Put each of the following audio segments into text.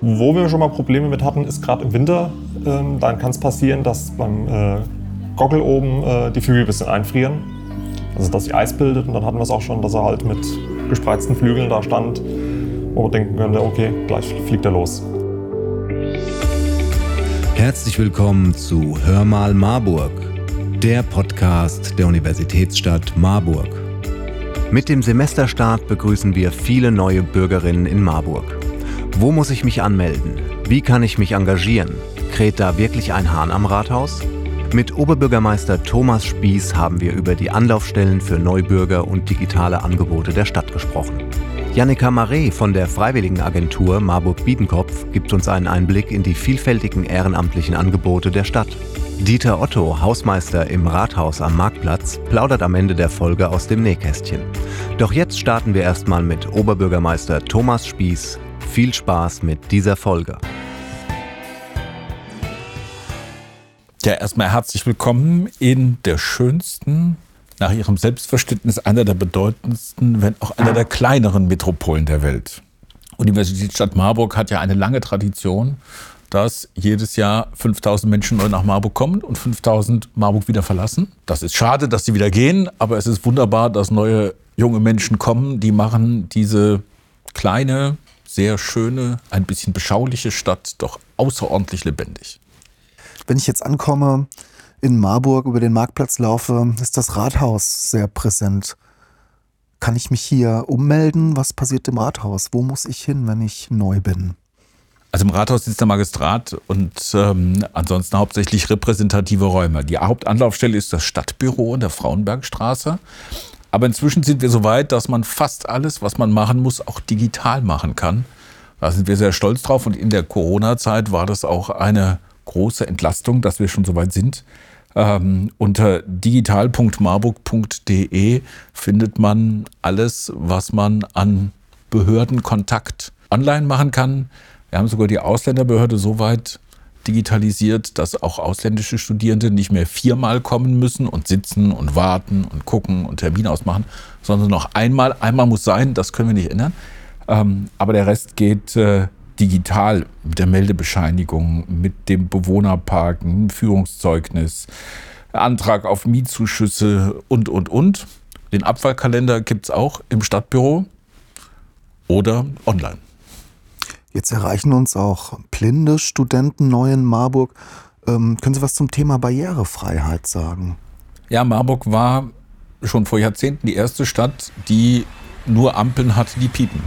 Wo wir schon mal Probleme mit hatten, ist gerade im Winter. Ähm, dann kann es passieren, dass beim äh, Gockel oben äh, die Flügel ein bisschen einfrieren. Also dass sich Eis bildet und dann hatten wir es auch schon, dass er halt mit gespreizten Flügeln da stand, wo wir denken könnte, okay, gleich fliegt er los. Herzlich willkommen zu Hör mal Marburg, der Podcast der Universitätsstadt Marburg. Mit dem Semesterstart begrüßen wir viele neue Bürgerinnen in Marburg. Wo muss ich mich anmelden? Wie kann ich mich engagieren? Kräht da wirklich ein Hahn am Rathaus? Mit Oberbürgermeister Thomas Spieß haben wir über die Anlaufstellen für Neubürger und digitale Angebote der Stadt gesprochen. Jannika Maré von der Freiwilligenagentur Marburg-Biedenkopf gibt uns einen Einblick in die vielfältigen ehrenamtlichen Angebote der Stadt. Dieter Otto, Hausmeister im Rathaus am Marktplatz, plaudert am Ende der Folge aus dem Nähkästchen. Doch jetzt starten wir erstmal mit Oberbürgermeister Thomas Spieß. Viel Spaß mit dieser Folge. Ja, erstmal herzlich willkommen in der schönsten, nach ihrem Selbstverständnis einer der bedeutendsten, wenn auch einer der kleineren Metropolen der Welt. Universitätsstadt Marburg hat ja eine lange Tradition, dass jedes Jahr 5000 Menschen neu nach Marburg kommen und 5000 Marburg wieder verlassen. Das ist schade, dass sie wieder gehen, aber es ist wunderbar, dass neue junge Menschen kommen, die machen diese kleine, sehr schöne, ein bisschen beschauliche Stadt doch außerordentlich lebendig. Wenn ich jetzt ankomme, in Marburg über den Marktplatz laufe, ist das Rathaus sehr präsent. Kann ich mich hier ummelden? Was passiert im Rathaus? Wo muss ich hin, wenn ich neu bin? Also im Rathaus sitzt der Magistrat und ähm, ansonsten hauptsächlich repräsentative Räume. Die Hauptanlaufstelle ist das Stadtbüro in der Frauenbergstraße. Aber inzwischen sind wir so weit, dass man fast alles, was man machen muss, auch digital machen kann. Da sind wir sehr stolz drauf. Und in der Corona-Zeit war das auch eine große Entlastung, dass wir schon so weit sind. Ähm, unter digital.marburg.de findet man alles, was man an Behördenkontakt online machen kann. Wir haben sogar die Ausländerbehörde so weit digitalisiert, dass auch ausländische Studierende nicht mehr viermal kommen müssen und sitzen und warten und gucken und Termine ausmachen, sondern noch einmal. Einmal muss sein, das können wir nicht ändern. Ähm, aber der Rest geht äh, digital mit der Meldebescheinigung, mit dem Bewohnerparken, Führungszeugnis, Antrag auf Mietzuschüsse und, und, und. Den Abfallkalender gibt es auch im Stadtbüro oder online. Jetzt erreichen uns auch blinde Studenten neu in Marburg. Ähm, können Sie was zum Thema Barrierefreiheit sagen? Ja, Marburg war schon vor Jahrzehnten die erste Stadt, die nur Ampeln hatte, die piepen.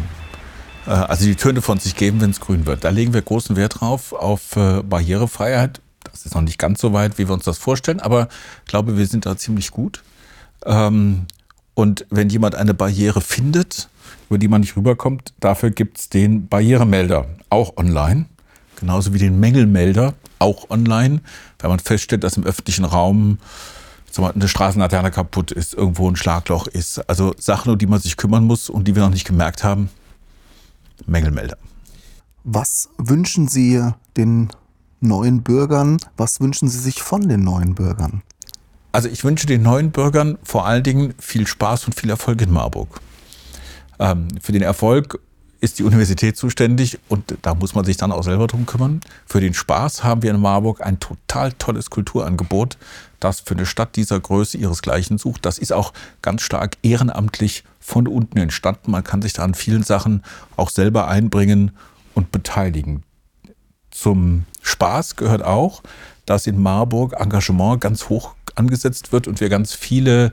Äh, also die Töne von sich geben, wenn es grün wird. Da legen wir großen Wert drauf, auf äh, Barrierefreiheit. Das ist noch nicht ganz so weit, wie wir uns das vorstellen, aber ich glaube, wir sind da ziemlich gut. Ähm, und wenn jemand eine Barriere findet, über die man nicht rüberkommt, dafür gibt es den Barrieremelder, auch online. Genauso wie den Mängelmelder, auch online. Wenn man feststellt, dass im öffentlichen Raum eine Straßenlaterne kaputt ist, irgendwo ein Schlagloch ist. Also Sachen, um die man sich kümmern muss und die wir noch nicht gemerkt haben, Mängelmelder. Was wünschen Sie den neuen Bürgern? Was wünschen Sie sich von den neuen Bürgern? Also ich wünsche den neuen Bürgern vor allen Dingen viel Spaß und viel Erfolg in Marburg. Ähm, für den Erfolg ist die Universität zuständig und da muss man sich dann auch selber drum kümmern. Für den Spaß haben wir in Marburg ein total tolles Kulturangebot, das für eine Stadt dieser Größe ihresgleichen sucht. Das ist auch ganz stark ehrenamtlich von unten entstanden. Man kann sich da an vielen Sachen auch selber einbringen und beteiligen. Zum Spaß gehört auch, dass in Marburg Engagement ganz hoch angesetzt wird und wir ganz viele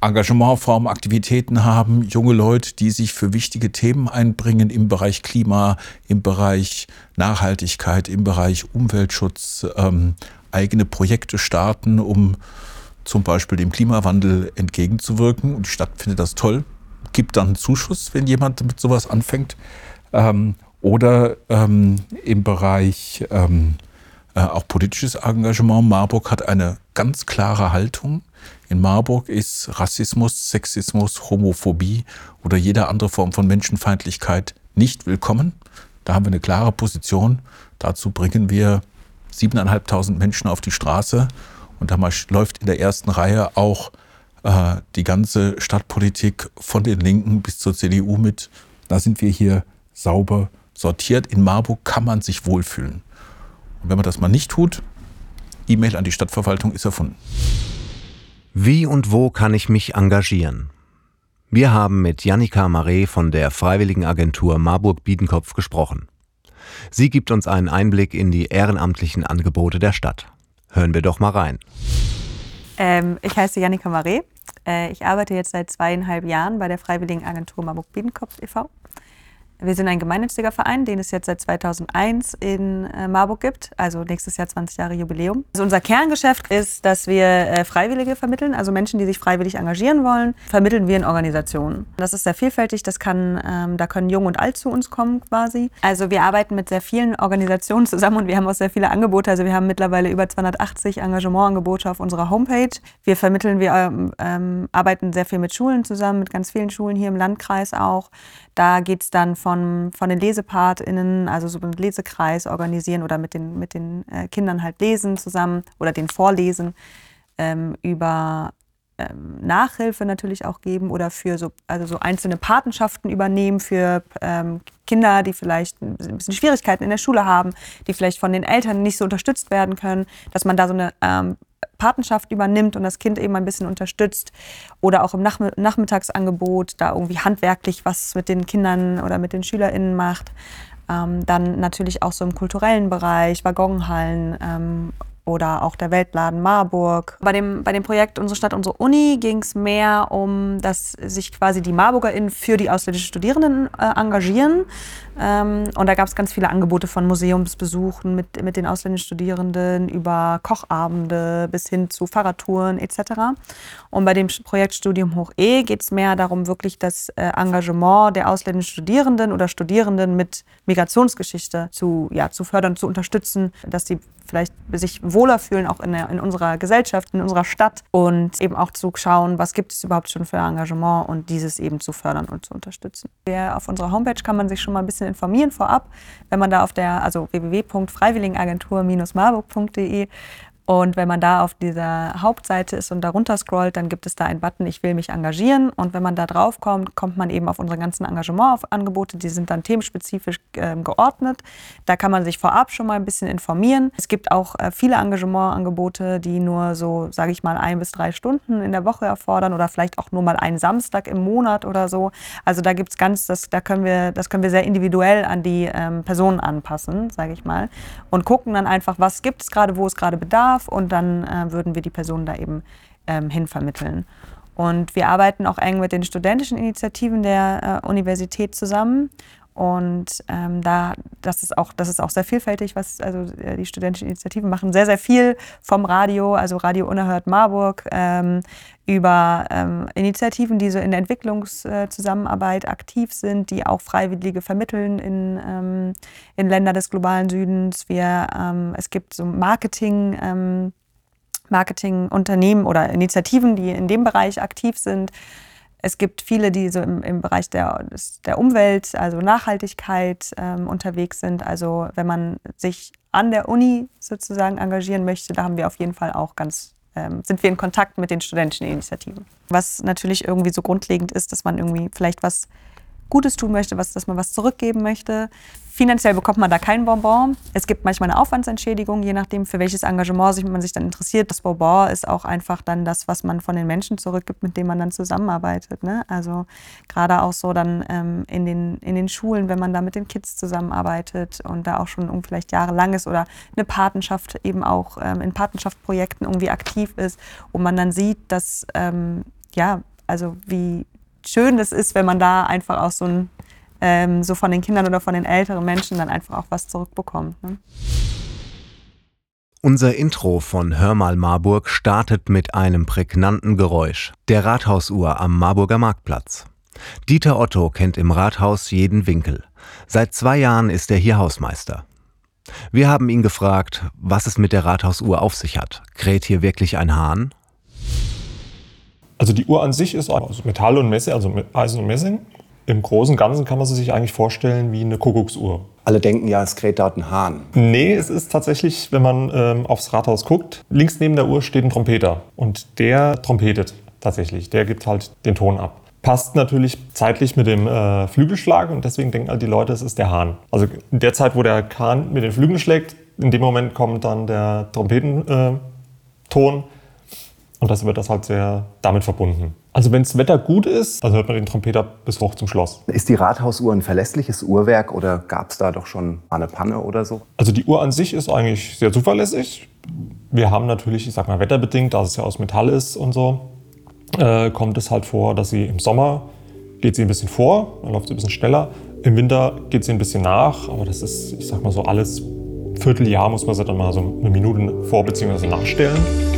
Engagementformen, Aktivitäten haben, junge Leute, die sich für wichtige Themen einbringen im Bereich Klima, im Bereich Nachhaltigkeit, im Bereich Umweltschutz, ähm, eigene Projekte starten, um zum Beispiel dem Klimawandel entgegenzuwirken. Und die Stadt findet das toll, gibt dann einen Zuschuss, wenn jemand mit sowas anfängt. Ähm, oder ähm, im Bereich ähm, äh, auch politisches Engagement. Marburg hat eine ganz klare Haltung. In Marburg ist Rassismus, Sexismus, Homophobie oder jede andere Form von Menschenfeindlichkeit nicht willkommen. Da haben wir eine klare Position. Dazu bringen wir siebeneinhalbtausend Menschen auf die Straße und da läuft in der ersten Reihe auch äh, die ganze Stadtpolitik von den Linken bis zur CDU mit. Da sind wir hier sauber, sortiert. In Marburg kann man sich wohlfühlen. Und wenn man das mal nicht tut, E-Mail an die Stadtverwaltung ist erfunden. Wie und wo kann ich mich engagieren? Wir haben mit Jannika Mare von der Freiwilligenagentur Marburg-Biedenkopf gesprochen. Sie gibt uns einen Einblick in die ehrenamtlichen Angebote der Stadt. Hören wir doch mal rein. Ähm, ich heiße Jannika Mare. Äh, ich arbeite jetzt seit zweieinhalb Jahren bei der Freiwilligenagentur Marburg-Biedenkopf e.V. Wir sind ein gemeinnütziger Verein, den es jetzt seit 2001 in äh, Marburg gibt, also nächstes Jahr 20 Jahre Jubiläum. Also unser Kerngeschäft ist, dass wir äh, Freiwillige vermitteln, also Menschen, die sich freiwillig engagieren wollen, vermitteln wir in Organisationen. Das ist sehr vielfältig, das kann, ähm, da können Jung und Alt zu uns kommen quasi. Also wir arbeiten mit sehr vielen Organisationen zusammen und wir haben auch sehr viele Angebote. Also wir haben mittlerweile über 280 Engagementangebote auf unserer Homepage. Wir vermitteln, wir ähm, ähm, arbeiten sehr viel mit Schulen zusammen, mit ganz vielen Schulen hier im Landkreis auch. Da geht es dann von, von den LesepartInnen, also so einen Lesekreis organisieren oder mit den, mit den äh, Kindern halt lesen zusammen oder den vorlesen, ähm, über ähm, Nachhilfe natürlich auch geben oder für so, also so einzelne Patenschaften übernehmen für ähm, Kinder, die vielleicht ein bisschen Schwierigkeiten in der Schule haben, die vielleicht von den Eltern nicht so unterstützt werden können, dass man da so eine ähm, Patenschaft übernimmt und das Kind eben ein bisschen unterstützt oder auch im Nach Nachmittagsangebot da irgendwie handwerklich was mit den Kindern oder mit den SchülerInnen macht. Ähm, dann natürlich auch so im kulturellen Bereich, Waggonhallen ähm, oder auch der Weltladen Marburg. Bei dem, bei dem Projekt Unsere Stadt, unsere Uni ging es mehr um, dass sich quasi die MarburgerInnen für die ausländischen Studierenden äh, engagieren. Ähm, und da gab es ganz viele Angebote von Museumsbesuchen mit, mit den ausländischen Studierenden über Kochabende bis hin zu Fahrradtouren etc. Und bei dem Projekt Studium Hoch E geht es mehr darum, wirklich das äh, Engagement der ausländischen Studierenden oder Studierenden mit Migrationsgeschichte zu, ja, zu fördern, zu unterstützen, dass sie vielleicht sich wohler fühlen, auch in, der, in unserer Gesellschaft, in unserer Stadt und eben auch zu schauen, was gibt es überhaupt schon für Engagement und dieses eben zu fördern und zu unterstützen. Auf unserer Homepage kann man sich schon mal ein bisschen informieren vorab, wenn man da auf der, also www.freiwilligenagentur-marburg.de und wenn man da auf dieser Hauptseite ist und darunter scrollt, dann gibt es da einen Button, ich will mich engagieren. Und wenn man da drauf kommt, kommt man eben auf unsere ganzen Engagementangebote. Die sind dann themenspezifisch äh, geordnet. Da kann man sich vorab schon mal ein bisschen informieren. Es gibt auch äh, viele Engagementangebote, die nur so, sage ich mal, ein bis drei Stunden in der Woche erfordern oder vielleicht auch nur mal einen Samstag im Monat oder so. Also da gibt es ganz, das, da können wir, das können wir sehr individuell an die ähm, Personen anpassen, sage ich mal. Und gucken dann einfach, was gibt es gerade, wo es gerade bedarf darf und dann äh, würden wir die Person da eben ähm, hinvermitteln. Und wir arbeiten auch eng mit den studentischen Initiativen der äh, Universität zusammen. Und ähm, da, das ist auch, das ist auch sehr vielfältig, was also äh, die studentischen Initiativen machen. Sehr, sehr viel vom Radio, also Radio Unerhört Marburg, ähm, über ähm, Initiativen, die so in der Entwicklungszusammenarbeit äh, aktiv sind, die auch Freiwillige vermitteln in, ähm, in Länder des globalen Südens. Wir, ähm, es gibt so Marketing. Ähm, Marketingunternehmen oder Initiativen, die in dem Bereich aktiv sind. Es gibt viele, die so im, im Bereich der, der Umwelt, also Nachhaltigkeit ähm, unterwegs sind. Also wenn man sich an der Uni sozusagen engagieren möchte, da haben wir auf jeden Fall auch ganz, ähm, sind wir in Kontakt mit den studentischen Initiativen. Was natürlich irgendwie so grundlegend ist, dass man irgendwie vielleicht was Gutes tun möchte, was, dass man was zurückgeben möchte. Finanziell bekommt man da kein Bonbon. Es gibt manchmal eine Aufwandsentschädigung, je nachdem, für welches Engagement man sich dann interessiert. Das Bonbon ist auch einfach dann das, was man von den Menschen zurückgibt, mit denen man dann zusammenarbeitet. Ne? Also gerade auch so dann ähm, in, den, in den Schulen, wenn man da mit den Kids zusammenarbeitet und da auch schon vielleicht jahrelang ist oder eine Patenschaft eben auch ähm, in Patenschaftsprojekten irgendwie aktiv ist und man dann sieht, dass ähm, ja, also wie, schön das ist, wenn man da einfach auch so ein ähm, so von den Kindern oder von den älteren Menschen dann einfach auch was zurückbekommt. Ne? Unser Intro von Hör mal Marburg startet mit einem prägnanten Geräusch, der Rathausuhr am Marburger Marktplatz. Dieter Otto kennt im Rathaus jeden Winkel. Seit zwei Jahren ist er hier Hausmeister. Wir haben ihn gefragt, was es mit der Rathausuhr auf sich hat. Kräht hier wirklich ein Hahn? Also die Uhr an sich ist aus Metall und Messing, also Eisen und Messing. Im Großen und Ganzen kann man sie sich eigentlich vorstellen wie eine Kuckucksuhr. Alle denken ja, es kräht dort ein Hahn. Nee, es ist tatsächlich, wenn man ähm, aufs Rathaus guckt, links neben der Uhr steht ein Trompeter. Und der trompetet tatsächlich. Der gibt halt den Ton ab. passt natürlich zeitlich mit dem äh, Flügelschlag und deswegen denken halt die Leute, es ist der Hahn. Also in der Zeit, wo der Kahn mit den Flügeln schlägt, in dem Moment kommt dann der Trompetenton und das wird das halt sehr damit verbunden. Also wenn das Wetter gut ist, dann hört man den Trompeter bis hoch zum Schloss. Ist die Rathausuhr ein verlässliches Uhrwerk oder gab es da doch schon mal eine Panne oder so? Also die Uhr an sich ist eigentlich sehr zuverlässig. Wir haben natürlich, ich sag mal, wetterbedingt, da es ja aus Metall ist und so, äh, kommt es halt vor, dass sie im Sommer geht sie ein bisschen vor, dann läuft sie ein bisschen schneller. Im Winter geht sie ein bisschen nach, aber das ist, ich sag mal so, alles Vierteljahr muss man sie dann mal so eine Minute vor- bzw. nachstellen.